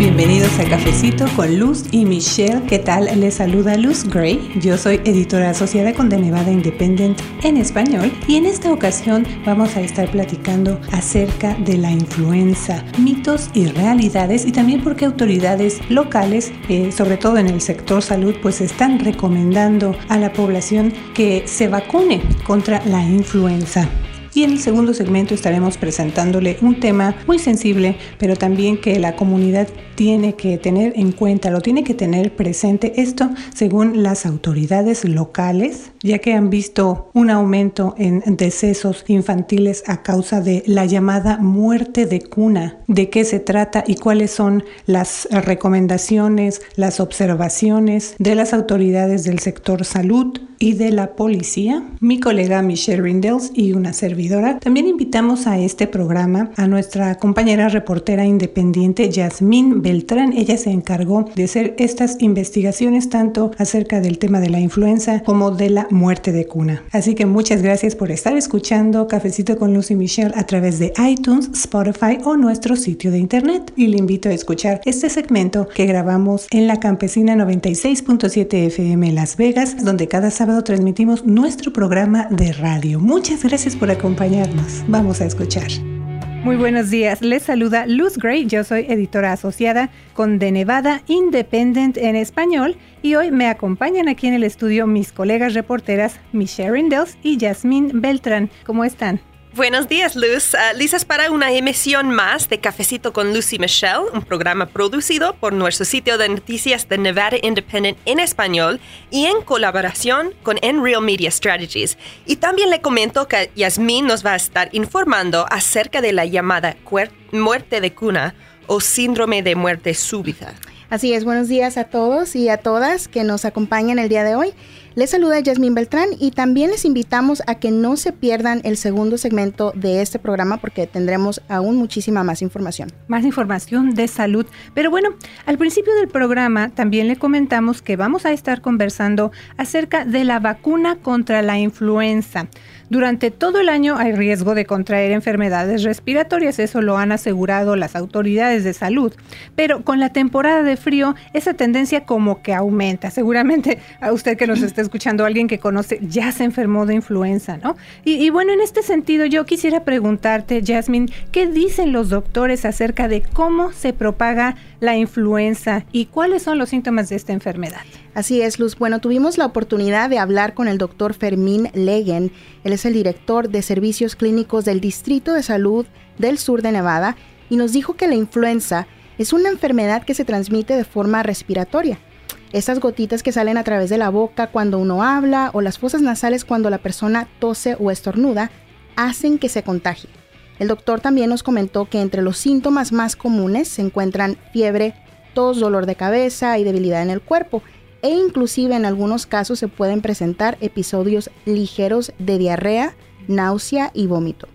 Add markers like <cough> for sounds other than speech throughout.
Bienvenidos a Cafecito con Luz y Michelle. ¿Qué tal? Les saluda Luz Gray. Yo soy editora asociada con The Nevada Independent en español y en esta ocasión vamos a estar platicando acerca de la influenza, mitos y realidades y también porque autoridades locales, eh, sobre todo en el sector salud, pues están recomendando a la población que se vacune contra la influenza. Y en el segundo segmento estaremos presentándole un tema muy sensible, pero también que la comunidad tiene que tener en cuenta, lo tiene que tener presente. Esto según las autoridades locales, ya que han visto un aumento en decesos infantiles a causa de la llamada muerte de cuna. ¿De qué se trata y cuáles son las recomendaciones, las observaciones de las autoridades del sector salud y de la policía? Mi colega Michelle Rindels y una servidora también invitamos a este programa a nuestra compañera reportera independiente Yasmín Beltrán. Ella se encargó de hacer estas investigaciones tanto acerca del tema de la influenza como de la muerte de cuna. Así que muchas gracias por estar escuchando Cafecito con Lucy Michelle a través de iTunes, Spotify o nuestro sitio de internet. Y le invito a escuchar este segmento que grabamos en la Campesina 96.7 FM Las Vegas, donde cada sábado transmitimos nuestro programa de radio. Muchas gracias por acompañarnos Vamos a escuchar. Muy buenos días, les saluda Luz Gray, yo soy editora asociada con The Nevada Independent en español y hoy me acompañan aquí en el estudio mis colegas reporteras Michelle Rindels y Jasmine Beltrán. ¿Cómo están? Buenos días, Luz. Uh, listas para una emisión más de Cafecito con Lucy Michelle, un programa producido por nuestro sitio de noticias de Nevada Independent en español y en colaboración con Enreal Media Strategies. Y también le comento que Yasmin nos va a estar informando acerca de la llamada muerte de cuna o síndrome de muerte súbita. Así es, buenos días a todos y a todas que nos acompañan el día de hoy. Les saluda Yasmín Beltrán y también les invitamos a que no se pierdan el segundo segmento de este programa porque tendremos aún muchísima más información. Más información de salud. Pero bueno, al principio del programa también le comentamos que vamos a estar conversando acerca de la vacuna contra la influenza. Durante todo el año hay riesgo de contraer enfermedades respiratorias, eso lo han asegurado las autoridades de salud. Pero con la temporada de frío, esa tendencia como que aumenta. Seguramente a usted que nos está escuchando, alguien que conoce, ya se enfermó de influenza, ¿no? Y, bueno, en este sentido, yo quisiera preguntarte, Jasmine, ¿qué dicen los doctores acerca de cómo se propaga la influenza y cuáles son los síntomas de esta enfermedad? Así es, Luz. Bueno, tuvimos la oportunidad de hablar con el doctor Fermín Legen. Él es el director de servicios clínicos del Distrito de Salud del Sur de Nevada y nos dijo que la influenza es una enfermedad que se transmite de forma respiratoria. Estas gotitas que salen a través de la boca cuando uno habla o las fosas nasales cuando la persona tose o estornuda hacen que se contagie. El doctor también nos comentó que entre los síntomas más comunes se encuentran fiebre, tos, dolor de cabeza y debilidad en el cuerpo e inclusive en algunos casos se pueden presentar episodios ligeros de diarrea, náusea y vómito.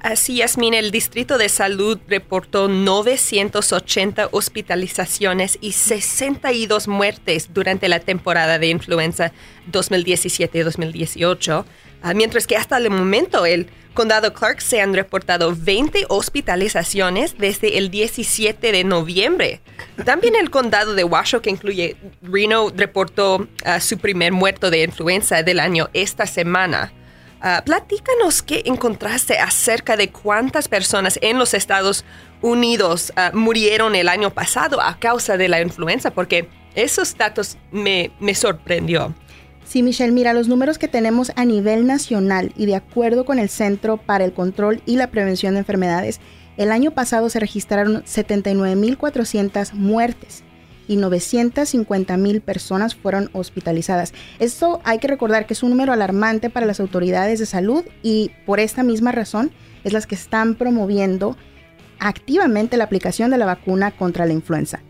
Así, Yasmin, el Distrito de Salud reportó 980 hospitalizaciones y 62 muertes durante la temporada de influenza 2017-2018, ah, mientras que hasta el momento el condado Clark se han reportado 20 hospitalizaciones desde el 17 de noviembre. También el condado de Washoe, que incluye Reno, reportó ah, su primer muerto de influenza del año esta semana. Uh, platícanos qué encontraste acerca de cuántas personas en los Estados Unidos ah, murieron el año pasado a causa de la influenza, porque esos datos me, me sorprendió. Sí, Michelle, mira, los números que tenemos a nivel nacional y de acuerdo con el Centro para el Control y la Prevención de Enfermedades, el año pasado se registraron 79.400 muertes y 950 mil personas fueron hospitalizadas. Esto hay que recordar que es un número alarmante para las autoridades de salud y por esta misma razón es las que están promoviendo activamente la aplicación de la vacuna contra la influenza.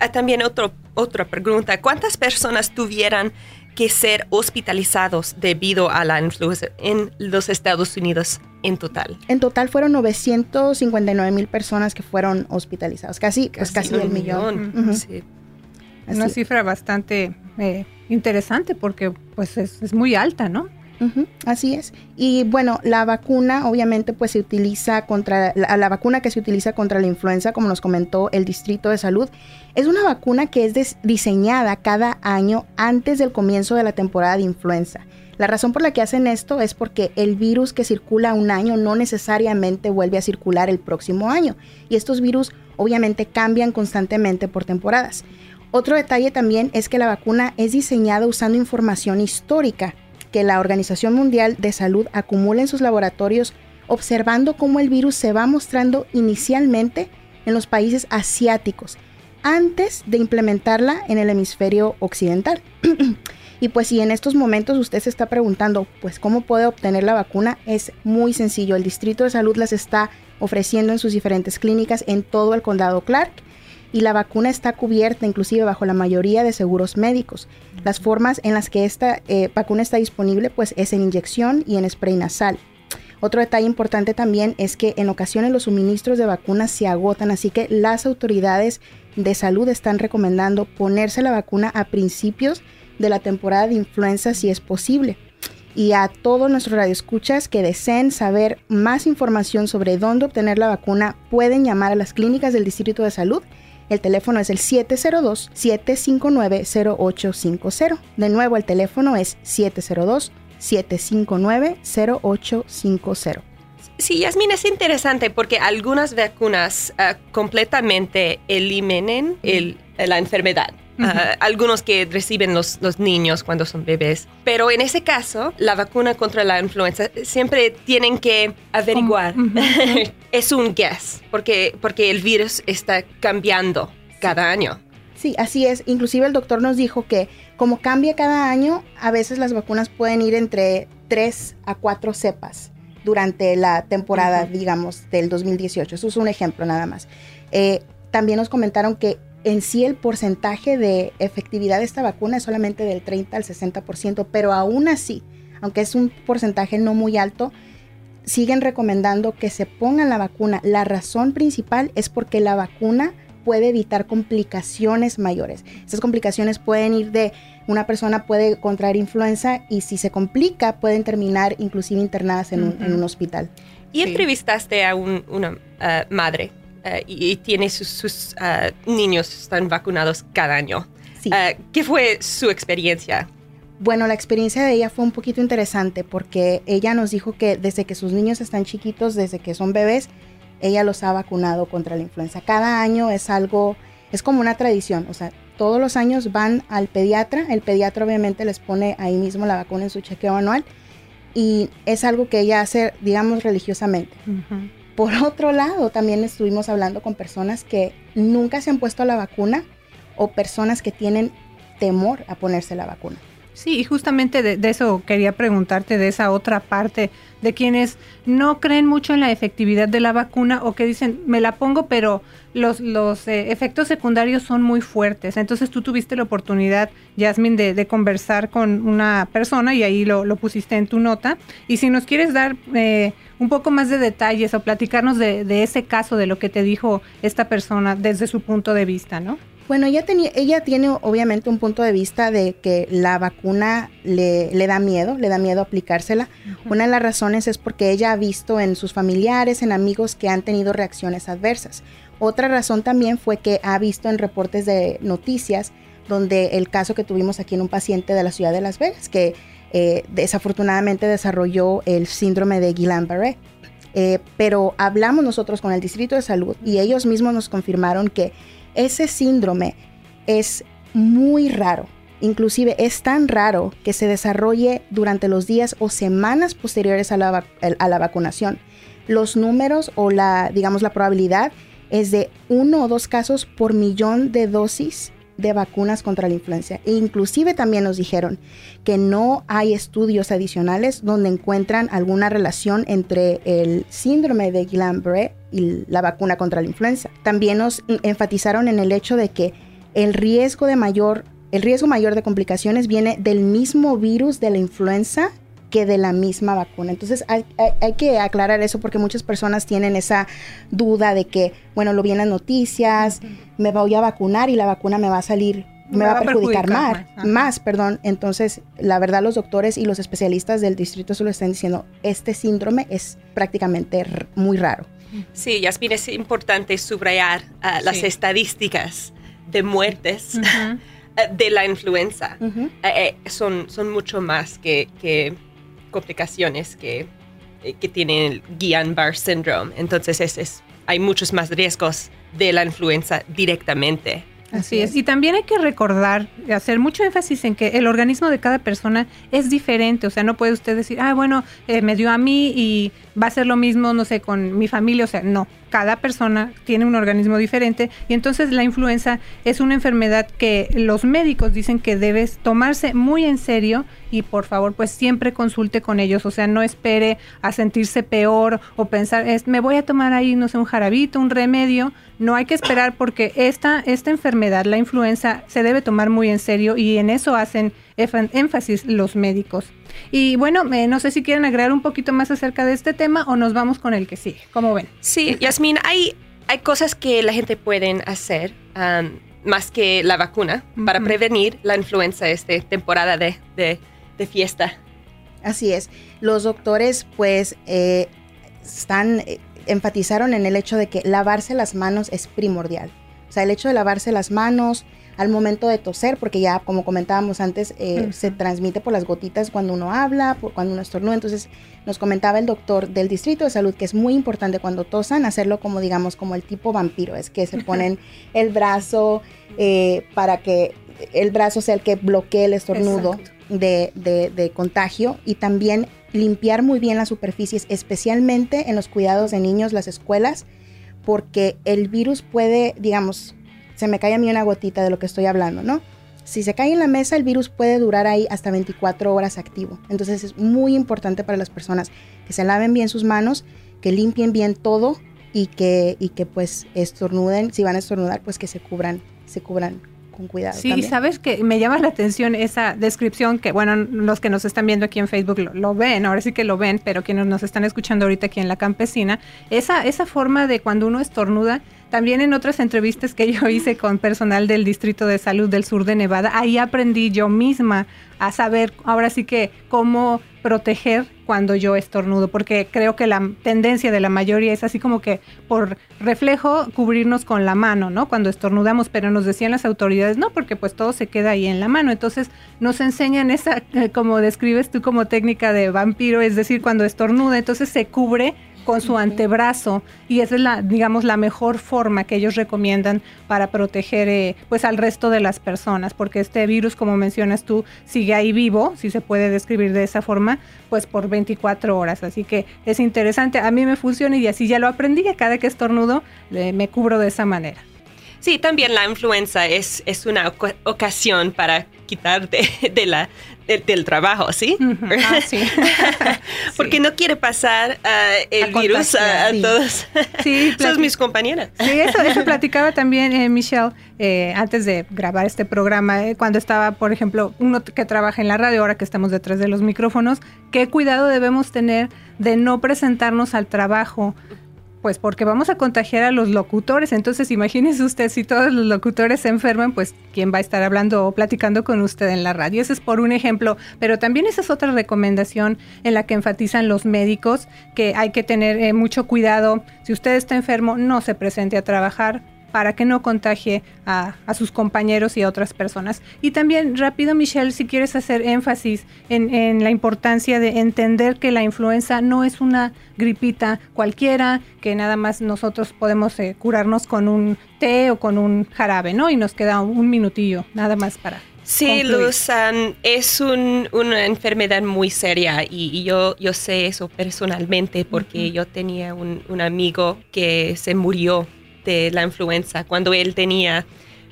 Ah, también otra pregunta, ¿cuántas personas tuvieran que ser hospitalizados debido a la influenza en los Estados Unidos en total? En total fueron 959 mil personas que fueron hospitalizadas, casi, casi, pues casi el millón. Una cifra bastante eh, interesante porque pues es, muy alta, ¿no? Así es. Y bueno, la vacuna obviamente pues se utiliza contra, la, vacuna que se utiliza contra la influenza, como nos comentó el Distrito de Salud, es una vacuna que es diseñada cada año antes del comienzo de la temporada de influenza. La razón por la que hacen esto es porque el virus que circula un año no necesariamente vuelve a circular el próximo año. Y estos virus obviamente cambian constantemente por temporadas. Otro detalle también es que la vacuna es diseñada usando información histórica que la Organización Mundial de Salud acumula en sus laboratorios observando cómo el virus se va mostrando inicialmente en los países asiáticos antes de implementarla en el hemisferio occidental. <clears throat> Y pues si en estos momentos usted se está preguntando, pues cómo puede obtener la vacuna, es muy sencillo. El Distrito de Salud las está ofreciendo en sus diferentes clínicas en todo el condado Clark y la vacuna está cubierta inclusive bajo la mayoría de seguros médicos. Las formas en las que esta eh, vacuna está disponible pues es en inyección y en spray nasal. Otro detalle importante también es que en ocasiones los suministros de vacunas se agotan, así que las autoridades de salud están recomendando ponerse la vacuna a principios de la temporada de influenza si es posible. Y a todos nuestros radioescuchas que deseen saber más información sobre dónde obtener la vacuna, pueden llamar a las clínicas del Distrito de Salud. El teléfono es el 702-759-0850. De nuevo, el teléfono es 702-759-0850. Sí, Yasmin, es interesante porque algunas vacunas ah, completamente eliminen la enfermedad. <laughs> Ah, algunos que reciben los, los, niños cuando son bebés. Pero en ese caso, la vacuna contra la influenza siempre tienen que averiguar. <laughs> es un guess, porque, porque el virus está cambiando cada año. Sí, así es. Inclusive el doctor nos dijo que como cambia cada año, a veces las vacunas pueden ir entre 3 a 4 cepas durante la temporada, digamos, del 2018. Eso es un ejemplo nada más. Eh, también nos comentaron que en sí el porcentaje de efectividad de esta vacuna es solamente del 30 al 60%, pero aún así, aunque es un porcentaje no muy alto, siguen recomendando que se pongan la vacuna. La razón principal es porque la vacuna puede evitar complicaciones mayores. Esas complicaciones pueden ir de una persona puede contraer influenza y si se complica pueden terminar inclusive internadas en, un, hospital. Y entrevistaste a una eh, madre eh, y, tiene sus, eh, niños están vacunados cada año. Eh, ¿Qué fue su experiencia? Bueno, la experiencia de ella fue un poquito interesante porque ella nos dijo que desde que sus niños están chiquitos, desde que son bebés, ella los ha vacunado contra la influenza. Cada año es algo, es como una tradición, o sea, todos los años van al pediatra, el pediatra obviamente les pone ahí mismo la vacuna en su chequeo anual y es algo que ella hace, digamos, religiosamente. Por otro lado, también estuvimos hablando con personas que nunca se han puesto la vacuna o personas que tienen temor a ponerse la vacuna. Sí, y justamente de, eso quería preguntarte, de esa otra parte, de quienes no creen mucho en la efectividad de la vacuna o que dicen, me la pongo, pero los, eh, efectos secundarios son muy fuertes. Entonces tú tuviste la oportunidad, Yasmin, de, conversar con una persona y ahí lo, pusiste en tu nota. Y si nos quieres dar eh, un poco más de detalles o platicarnos de, de ese caso, de lo que te dijo esta persona desde su punto de vista, ¿no? Bueno, ella, tenía, ella tiene obviamente un punto de vista de que la vacuna le, le da miedo, le da miedo aplicársela. Una de las razones es porque ella ha visto en sus familiares, en amigos que han tenido reacciones adversas. Otra razón también fue que ha visto en reportes de noticias donde el caso que tuvimos aquí en un paciente de la ciudad de Las Vegas, que eh, desafortunadamente desarrolló el síndrome de Guillain-Barré. Eh, pero hablamos nosotros con el Distrito de Salud y ellos mismos nos confirmaron que ese síndrome es muy raro. Inclusive es tan raro que se desarrolle durante los días o semanas posteriores a la, a la vacunación. Los números o la, digamos, la probabilidad es de uno o dos casos por millón de dosis de vacunas contra la influenza. E inclusive también nos dijeron que no hay estudios adicionales donde encuentran alguna relación entre el síndrome de Guillain-Barré y la vacuna contra la influenza. También nos enfatizaron en el hecho de que el riesgo de mayor el riesgo mayor de complicaciones viene del mismo virus de la influenza que de la misma vacuna. Entonces hay, que aclarar eso porque muchas personas tienen esa duda de que, bueno, lo vi en las noticias, me voy a vacunar y la vacuna me va a salir me, va, a perjudicar, más, más, perdón. Entonces, la verdad, los doctores y los especialistas del distrito solo están diciendo, este síndrome es prácticamente muy raro. Sí, Yasmin, es importante subrayar ah, las estadísticas de muertes <laughs> de la influenza. Eh, eh, son, son mucho más que, complicaciones que, eh, que tiene el Guillain-Barré syndrome. Entonces, es, hay muchos más riesgos de la influenza directamente. Así es. Y también hay que recordar, hacer mucho énfasis en que el organismo de cada persona es diferente. O sea, no puede usted decir, ah, bueno, me dio a mí y va a ser lo mismo, no sé, con mi familia. O sea, no cada persona tiene un organismo diferente y entonces la influenza es una enfermedad que los médicos dicen que debes tomarse muy en serio y por favor pues siempre consulte con ellos, o sea, no espere a sentirse peor o pensar, es, me voy a tomar ahí, no sé, un jarabito, un remedio, no hay que esperar porque esta, esta enfermedad, la influenza, se debe tomar muy en serio y en eso hacen énfasis los médicos. Y bueno, eh, no sé si quieren agregar un poquito más acerca de este tema o nos vamos con el que sigue. ¿Cómo ven? Sí, Yasmin, hay, hay cosas que la gente puede hacer más que la vacuna para prevenir la influenza esta temporada de, de, fiesta. Así es. Los doctores pues eh, están, eh, enfatizaron en el hecho de que lavarse las manos es primordial. O sea, el hecho de lavarse las manos, al momento de toser, porque ya como comentábamos antes, eh, se transmite por las gotitas cuando uno habla, por cuando uno estornuda. Entonces nos comentaba el doctor del Distrito de Salud que es muy importante cuando tosan hacerlo como digamos como el tipo vampiro, es que se ponen el brazo eh, para que el brazo sea el que bloquee el estornudo de, de contagio y también limpiar muy bien las superficies, especialmente en los cuidados de niños, las escuelas, porque el virus puede, digamos, se me cae a mí una gotita de lo que estoy hablando, ¿no? Si se cae en la mesa, el virus puede durar ahí hasta 24 horas activo. Entonces es muy importante para las personas que se laven bien sus manos, que limpien bien todo y que, y que pues estornuden, si van a estornudar, pues que se cubran, se cubran con cuidado. Sí, sabes que me llama la atención esa descripción que, bueno, los que nos están viendo aquí en Facebook lo, ven, ahora sí que lo ven, pero quienes nos están escuchando ahorita aquí en la campesina, esa, esa forma de cuando uno estornuda, también en otras entrevistas que yo hice con personal del Distrito de Salud del Sur de Nevada, ahí aprendí yo misma a saber ahora sí que cómo proteger cuando yo estornudo, porque creo que la tendencia de la mayoría es así como que por reflejo cubrirnos con la mano, ¿no? Cuando estornudamos, pero nos decían las autoridades, no, porque pues todo se queda ahí en la mano. Entonces nos enseñan esa, <laughs> como describes tú como técnica de vampiro, es decir, cuando estornuda, entonces se cubre con su antebrazo y esa es la, digamos, la mejor forma que ellos recomiendan para proteger eh, pues al resto de las personas, porque este virus, como mencionas tú, sigue ahí vivo, si se puede describir de esa forma, pues por 24 horas. Así que es interesante, a mí me funciona y así ya lo aprendí, que cada que estornudo me cubro de esa manera. Sí, también la influenza es, es una ocasión para quitarte de la, del trabajo, ¿sí? Ah, sí. <laughs> Porque no quiere pasar ah, el virus a, todos. <laughs> Sí, <laughs> mis compañeras. Sí, eso, eso platicaba también eh, Michelle eh, antes de grabar este programa, eh, cuando estaba, por ejemplo, uno que trabaja en la radio, ahora que estamos detrás de los micrófonos, qué cuidado debemos tener de no presentarnos al trabajo pues porque vamos a contagiar a los locutores. Entonces, imagínese usted si todos los locutores se enferman, pues quién va a estar hablando o platicando con usted en la radio. Ese es por un ejemplo, pero también esa es otra recomendación en la que enfatizan los médicos que hay que tener eh, mucho cuidado. Si usted está enfermo, no se presente a trabajar para que no contagie a, sus compañeros y a otras personas. Y también, rápido, Michelle, si quieres hacer énfasis en, la importancia de entender que la influenza no es una gripita cualquiera, que nada más nosotros podemos eh, curarnos con un té o con un jarabe, ¿no? Y nos queda un, minutillo, nada más para... Sí, Luz, es una enfermedad muy seria y, yo, yo sé eso personalmente porque yo tenía un, un amigo que se murió de la influenza cuando él tenía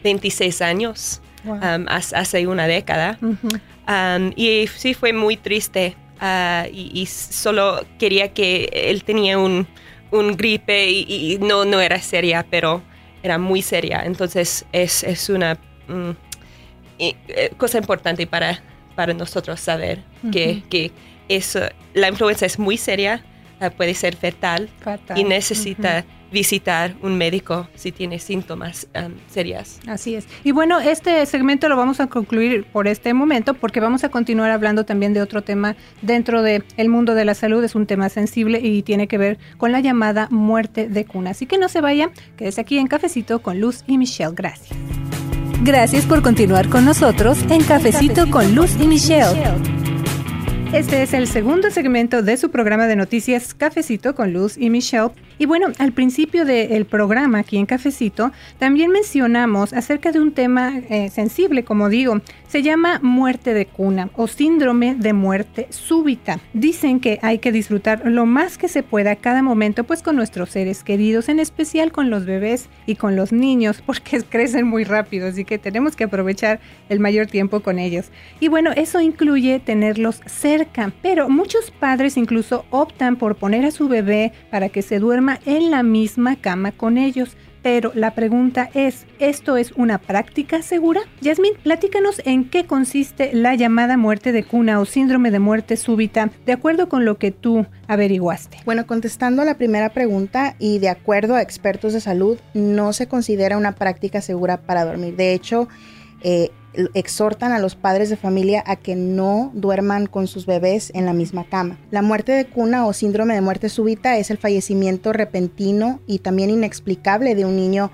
26 años, um, hace una década. Um, y sí fue muy triste uh, y, solo quería que él tenía un, un gripe y, no, no era seria, pero era muy seria. Entonces es, es una mm, eh, cosa importante para, para nosotros saber que, que eso, la influenza es muy seria puede ser fetal y necesita visitar un médico si tiene síntomas um, serias. Así es. Y bueno, este segmento lo vamos a concluir por este momento porque vamos a continuar hablando también de otro tema dentro del el mundo de la salud. Es un tema sensible y tiene que ver con la llamada muerte de cuna. Así que no se vaya, quédese aquí en Cafecito con Luz y Michelle. Gracias. Gracias por continuar con nosotros en Cafecito, con Luz y Michelle. Este es el segundo segmento de su programa de noticias Cafecito con Luz y Michelle. Y bueno, al principio del programa aquí en Cafecito también mencionamos acerca de un tema eh, sensible, como digo, se llama muerte de cuna o síndrome de muerte súbita. Dicen que hay que disfrutar lo más que se pueda cada momento pues con nuestros seres queridos, en especial con los bebés y con los niños porque <laughs> crecen muy rápido, así que tenemos que aprovechar el mayor tiempo con ellos. Y bueno, eso incluye tenerlos cerca, pero muchos padres incluso optan por poner a su bebé para que se duerma en la misma cama con ellos. Pero la pregunta es, ¿esto es una práctica segura? Yasmin, platícanos en qué consiste la llamada muerte de cuna o síndrome de muerte súbita, de acuerdo con lo que tú averiguaste. Bueno, contestando a la primera pregunta y de acuerdo a expertos de salud, no se considera una práctica segura para dormir. De hecho, eh, exhortan a los padres de familia a que no duerman con sus bebés en la misma cama. La muerte de cuna o síndrome de muerte súbita es el fallecimiento repentino y también inexplicable de un niño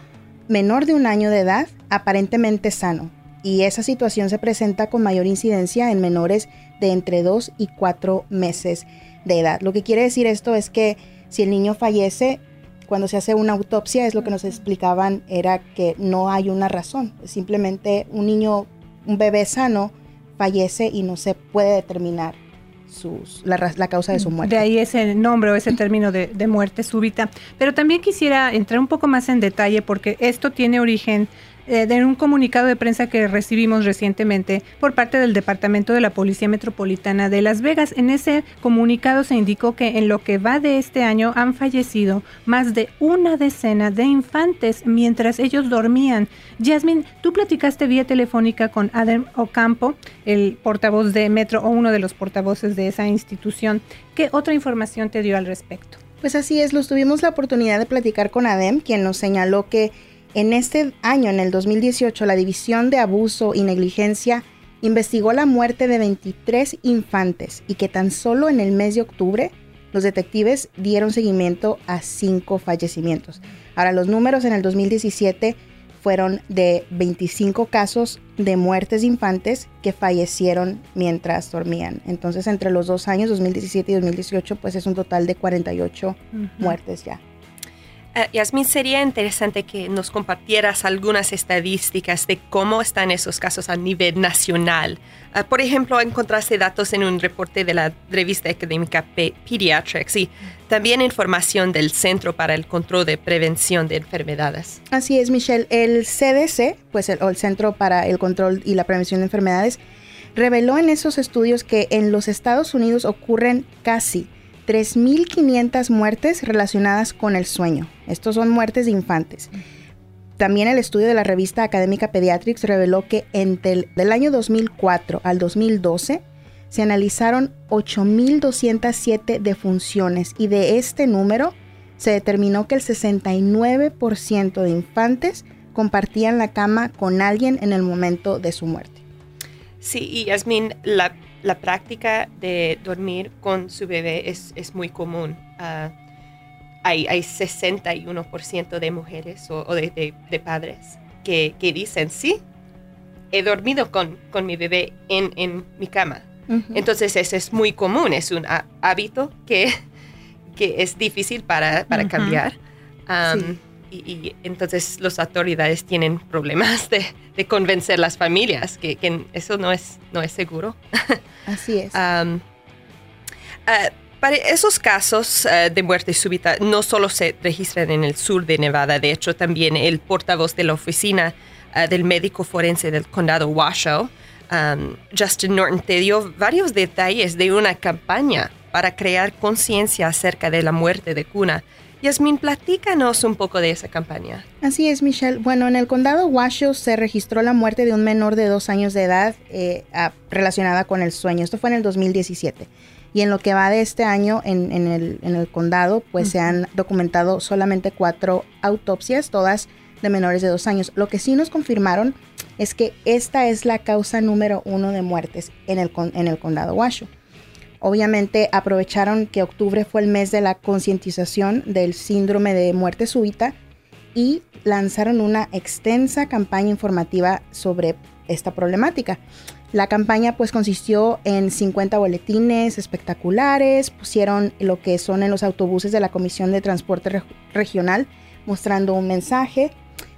menor de un año de edad, aparentemente sano. Y esa situación se presenta con mayor incidencia en menores de entre 2 y 4 meses de edad. Lo que quiere decir esto es que si el niño fallece, cuando se hace una autopsia es lo que nos explicaban era que no hay una razón, simplemente un niño, un bebé sano fallece y no se puede determinar sus, la, causa de su muerte. De ahí ese nombre o ese término de, de muerte súbita. Pero también quisiera entrar un poco más en detalle porque esto tiene origen eh, de un comunicado de prensa que recibimos recientemente por parte del Departamento de la Policía Metropolitana de Las Vegas. En ese comunicado se indicó que en lo que va de este año han fallecido más de una decena de infantes mientras ellos dormían. Jasmine, tú platicaste vía telefónica con Adam Ocampo, el portavoz de Metro o uno de los portavoces de esa institución. ¿Qué otra información te dio al respecto? Pues así es, los tuvimos la oportunidad de platicar con Adem, quien nos señaló que en este año, en el 2018, la División de Abuso y Negligencia investigó la muerte de 23 infantes y que tan solo en el mes de octubre los detectives dieron seguimiento a cinco fallecimientos. Ahora, los números en el 2017 fueron de 25 casos de muertes de infantes que fallecieron mientras dormían. Entonces, entre los dos años, 2017 y 2018, pues es un total de 48 muertes ya. Uh, Yasmin, sería interesante que nos compartieras algunas estadísticas de cómo están esos casos a nivel nacional. Ah, por ejemplo, encontraste datos en un reporte de la revista académica Pediatrics y también información del Centro para el Control de Prevención de Enfermedades. Así es, Michelle. El CDC, pues el Centro para el Control y la Prevención de Enfermedades, reveló en esos estudios que en los Estados Unidos ocurren casi 3.500 muertes relacionadas con el sueño. Estos son muertes de infantes. También el estudio de la revista académica Pediatrics reveló que entre el año 2004 al 2012 se analizaron 8.207 defunciones y de este número se determinó que el 69% de infantes compartían la cama con alguien en el momento de su muerte. Sí, y Yasmin, la la práctica de dormir con su bebé es, muy común. Ah, hay, hay 61% de mujeres o, de, padres que, dicen, sí, he dormido con, con mi bebé en, mi cama. Entonces, eso es muy común, es un hábito que, que es difícil para, cambiar y, entonces las autoridades tienen problemas de, de convencer las familias que, que, eso no es, no es seguro. <laughs> Así es. Ah, para esos casos ah, de muerte súbita no solo se registran en el sur de Nevada, de hecho también el portavoz de la oficina ah, del médico forense del condado Washoe, Justin Norton, te dio varios detalles de una campaña para crear conciencia acerca de la muerte de cuna Yasmin, platícanos un poco de esa campaña. Así es, Michelle. Bueno, en el condado Washoe se registró la muerte de un menor de dos años de edad eh, relacionada con el sueño. Esto fue en el 2017. Y en lo que va de este año en, el, en el, condado, pues se han documentado solamente cuatro autopsias, todas de menores de dos años. Lo que sí nos confirmaron es que esta es la causa número uno de muertes en el, en el condado Washoe. Obviamente aprovecharon que octubre fue el mes de la concientización del síndrome de muerte súbita y lanzaron una extensa campaña informativa sobre esta problemática. La campaña pues consistió en 50 boletines espectaculares, pusieron lo que son en los autobuses de la Comisión de Transporte Regional mostrando un mensaje,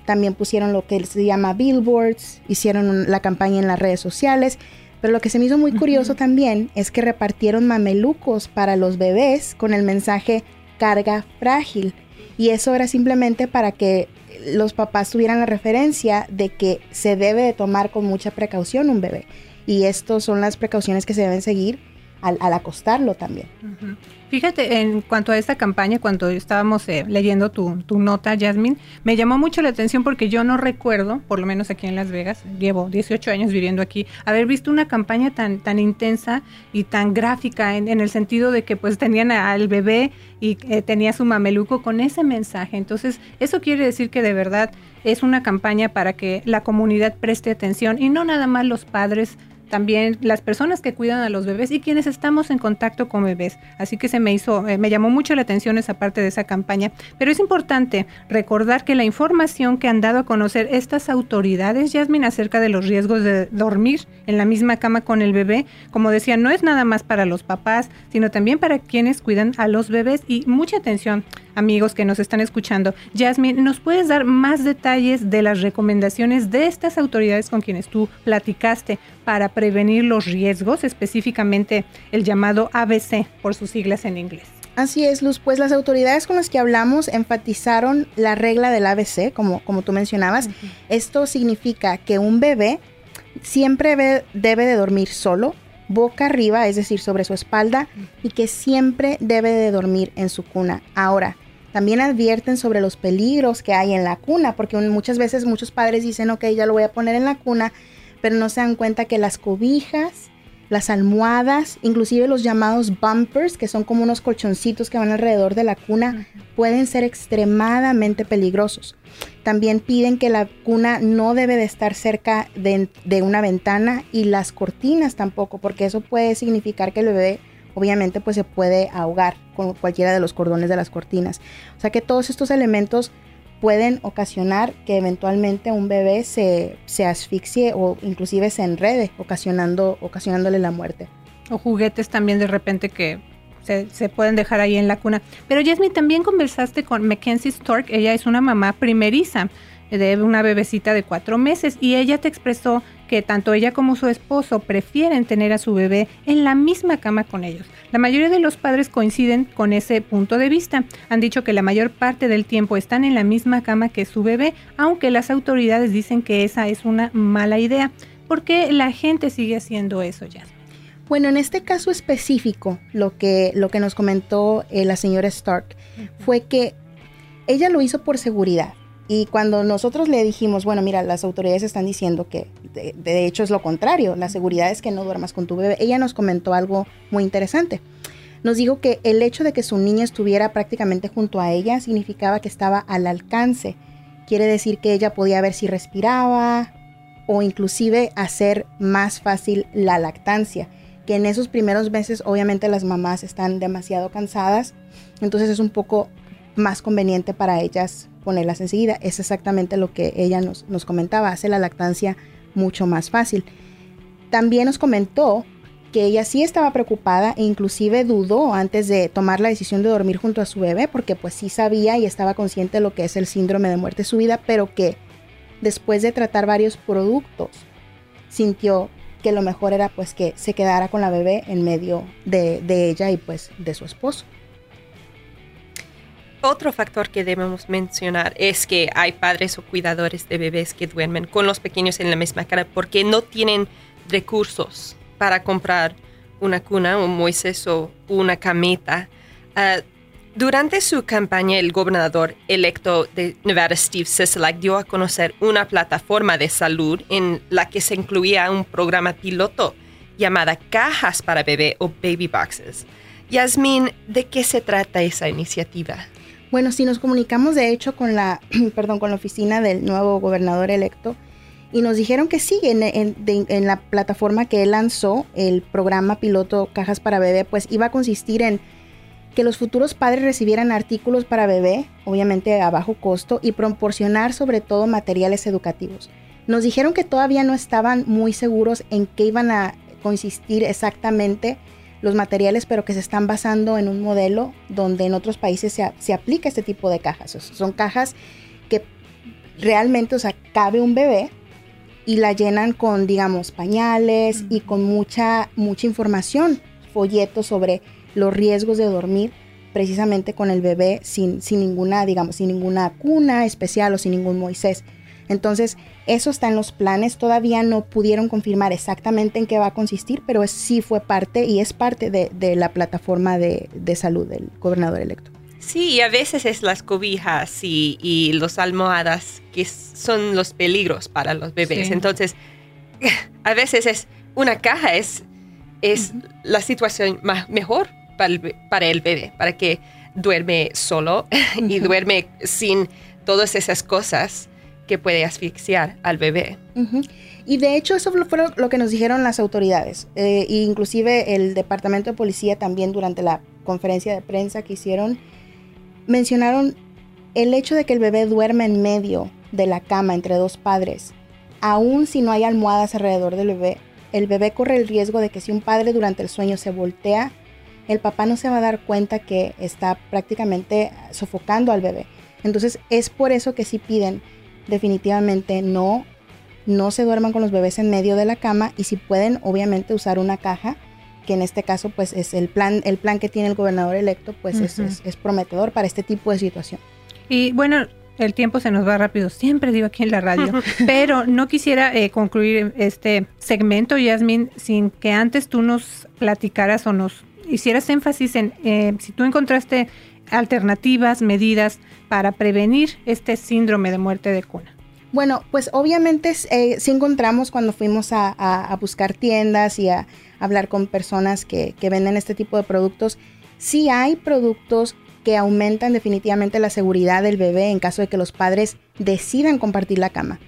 también pusieron lo que se llama billboards, hicieron la campaña en las redes sociales pero lo que se me hizo muy curioso también es que repartieron mamelucos para los bebés con el mensaje carga frágil. Y eso era simplemente para que los papás tuvieran la referencia de que se debe de tomar con mucha precaución un bebé. Y estas son las precauciones que se deben seguir al, acostarlo también. Fíjate, en cuanto a esta campaña, cuando estábamos eh, leyendo tu, nota, Jasmine, me llamó mucho la atención porque yo no recuerdo, por lo menos aquí en Las Vegas, llevo 18 años viviendo aquí, haber visto una campaña tan, tan intensa y tan gráfica en, el sentido de que pues tenían al bebé y eh, tenía su mameluco con ese mensaje. Entonces, eso quiere decir que de verdad es una campaña para que la comunidad preste atención y no nada más los padres también las personas que cuidan a los bebés y quienes estamos en contacto con bebés. Así que se me hizo, eh, me llamó mucho la atención esa parte de esa campaña. Pero es importante recordar que la información que han dado a conocer estas autoridades, Jasmine, acerca de los riesgos de dormir en la misma cama con el bebé, como decía, no es nada más para los papás, sino también para quienes cuidan a los bebés. Y mucha atención, amigos que nos están escuchando. Jasmine, ¿nos puedes dar más detalles de las recomendaciones de estas autoridades con quienes tú platicaste para prevenir los riesgos, específicamente el llamado ABC por sus siglas en inglés? Así es, Luz. Pues las autoridades con las que hablamos enfatizaron la regla del ABC, como, como tú mencionabas. Esto significa que un bebé siempre debe de dormir solo, boca arriba, es decir, sobre su espalda, y que siempre debe de dormir en su cuna. Ahora, también advierten sobre los peligros que hay en la cuna, porque muchas veces muchos padres dicen, ok, ya lo voy a poner en la cuna, pero no se dan cuenta que las cobijas, las almohadas, inclusive los llamados bumpers, que son como unos colchoncitos que van alrededor de la cuna, pueden ser extremadamente peligrosos. También piden que la cuna no debe de estar cerca de, de una ventana y las cortinas tampoco, porque eso puede significar que el bebé obviamente pues se puede ahogar con cualquiera de los cordones de las cortinas. O sea que todos estos elementos pueden ocasionar que eventualmente un bebé se, asfixie o inclusive se enrede, ocasionando, ocasionándole la muerte. O juguetes también de repente que se, se, pueden dejar ahí en la cuna. Pero Jasmine, también conversaste con Mackenzie Stork, ella es una mamá primeriza de una bebecita de cuatro meses y ella te expresó que tanto ella como su esposo prefieren tener a su bebé en la misma cama con ellos. La mayoría de los padres coinciden con ese punto de vista. Han dicho que la mayor parte del tiempo están en la misma cama que su bebé, aunque las autoridades dicen que esa es una mala idea. ¿Por qué la gente sigue haciendo eso ya? Bueno, en este caso específico, lo que, lo que nos comentó eh, la señora Stark fue que ella lo hizo por seguridad. Y cuando nosotros le dijimos, bueno, mira, las autoridades están diciendo que de, hecho es lo contrario, la seguridad es que no duermas con tu bebé, ella nos comentó algo muy interesante. Nos dijo que el hecho de que su niña estuviera prácticamente junto a ella significaba que estaba al alcance. Quiere decir que ella podía ver si respiraba o inclusive hacer más fácil la lactancia, que en esos primeros meses obviamente las mamás están demasiado cansadas, entonces es un poco más conveniente para ellas ponerlas enseguida. Es exactamente lo que ella nos, nos comentaba, hace la lactancia mucho más fácil. También nos comentó que ella sí estaba preocupada e inclusive dudó antes de tomar la decisión de dormir junto a su bebé porque pues sí sabía y estaba consciente de lo que es el síndrome de muerte súbita, pero que después de tratar varios productos sintió que lo mejor era pues que se quedara con la bebé en medio de, de ella y pues de su esposo. Otro factor que debemos mencionar es que hay padres o cuidadores de bebés que duermen con los pequeños en la misma cara porque no tienen recursos para comprar una cuna, un Moisés o una camita. Ah, durante su campaña, el gobernador electo de Nevada, Steve Sisolak, dio a conocer una plataforma de salud en la que se incluía un programa piloto llamada Cajas para Bebé o Baby Boxes. Yasmín, ¿de qué se trata esa iniciativa? Bueno, si nos comunicamos de hecho con la, <clears throat> perdón, con la oficina del nuevo gobernador electo y nos dijeron que sí, en, en, la plataforma que él lanzó, el programa piloto Cajas para Bebé, pues iba a consistir en que los futuros padres recibieran artículos para bebé, obviamente a bajo costo, y proporcionar sobre todo materiales educativos. Nos dijeron que todavía no estaban muy seguros en qué iban a consistir exactamente los materiales, pero que se están basando en un modelo donde en otros países se, aplica este tipo de cajas. son cajas que realmente, o sea, cabe un bebé y la llenan con, digamos, pañales y con mucha, mucha información, folletos sobre los riesgos de dormir precisamente con el bebé sin, sin ninguna, digamos, sin ninguna cuna especial o sin ningún Moisés. Entonces, eso está en los planes. Todavía no pudieron confirmar exactamente en qué va a consistir, pero sí fue parte y es parte de, la plataforma de, salud del gobernador electo. Sí, a veces es las cobijas y, y los almohadas que son los peligros para los bebés. Entonces, <laughs> a veces es una caja, es, es la situación más, mejor para el, para el bebé, para que duerme solo <laughs> y duerme sin todas esas cosas que puede asfixiar al bebé. Y de hecho eso fue lo que nos dijeron las autoridades, eh, e inclusive el Departamento de Policía también durante la conferencia de prensa que hicieron, mencionaron el hecho de que el bebé duerme en medio de la cama entre dos padres, aun si no hay almohadas alrededor del bebé, el bebé corre el riesgo de que si un padre durante el sueño se voltea, el papá no se va a dar cuenta que está prácticamente sofocando al bebé. Entonces es por eso que sí piden definitivamente no, no se duerman con los bebés en medio de la cama y si pueden obviamente usar una caja que en este caso pues es el plan, el plan que tiene el gobernador electo pues es, prometedor para este tipo de situación. Y bueno, el tiempo se nos va rápido, siempre digo aquí en la radio, <laughs> pero no quisiera eh, concluir este segmento, Yasmin, sin que antes tú nos platicaras o nos hicieras énfasis en eh, si tú encontraste alternativas, medidas para prevenir este síndrome de muerte de cuna? Bueno, pues obviamente eh, sí encontramos cuando fuimos a, buscar tiendas y a hablar con personas que, que, venden este tipo de productos, sí hay productos que aumentan definitivamente la seguridad del bebé en caso de que los padres decidan compartir la cama.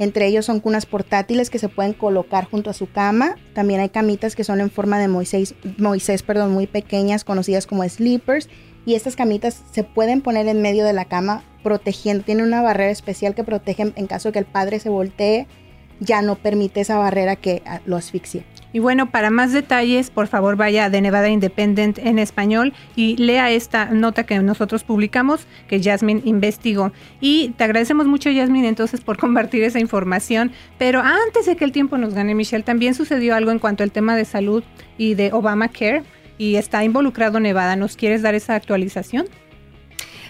Entre ellos son cunas portátiles que se pueden colocar junto a su cama. También hay camitas que son en forma de Moisés, Moisés perdón, muy pequeñas, conocidas como sleepers y estas camitas se pueden poner en medio de la cama protegiendo, tiene una barrera especial que protege en caso de que el padre se voltee, ya no permite esa barrera que ah, lo asfixie. Y bueno, para más detalles, por favor vaya de Nevada Independent en español y lea esta nota que nosotros publicamos, que Jasmine investigó. Y te agradecemos mucho, Jasmine, entonces por <laughs> compartir esa información. Pero antes de que el tiempo nos gane, Michelle, también sucedió algo en cuanto al tema de salud y de Obamacare y está involucrado Nevada. ¿Nos quieres dar esa actualización?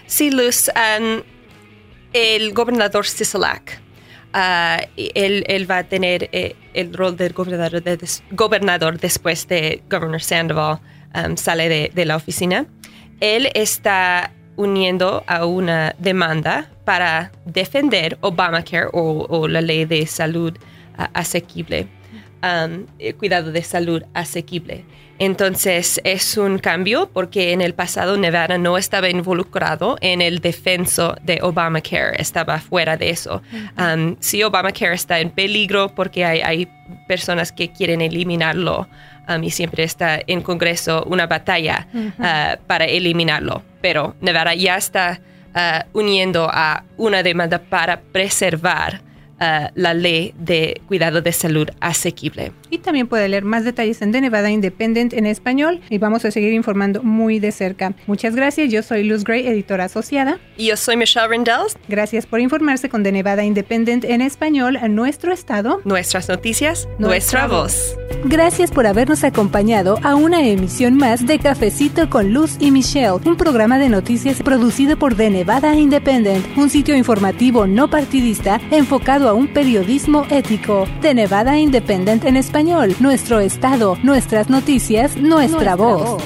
Sí, Luz. Um, el gobernador Sisolak, uh, él, va a tener eh, el rol del gobernador, gobernador después de Governor Sandoval um, sale de, la oficina. Él está uniendo a una demanda para defender Obamacare o, la ley de salud uh, asequible, um, eh, cuidado de salud asequible. Entonces es un cambio porque en el pasado Nevada no estaba involucrado en el defenso de Obamacare, estaba fuera de eso. Um, sí, Obamacare está en peligro porque hay, personas que quieren eliminarlo um, y siempre está en Congreso una batalla uh, para eliminarlo, pero Nevada ya está uh, uniendo a una demanda para preservar la ley de cuidado de salud asequible. Y también puede leer más detalles en The Nevada Independent en español y vamos a seguir informando muy de cerca. Muchas gracias, yo soy Luz Gray, editora asociada. Y yo soy Michelle Rendell. Gracias por informarse con The Nevada Independent en español, a nuestro estado. Nuestras noticias, nuestra, voz. Gracias por habernos acompañado a una emisión más de Cafecito con Luz y Michelle, un programa de noticias producido por The Nevada Independent, un sitio informativo no partidista enfocado a un periodismo ético. The Nevada Independent en español, nuestro estado, nuestras noticias, nuestra, voz.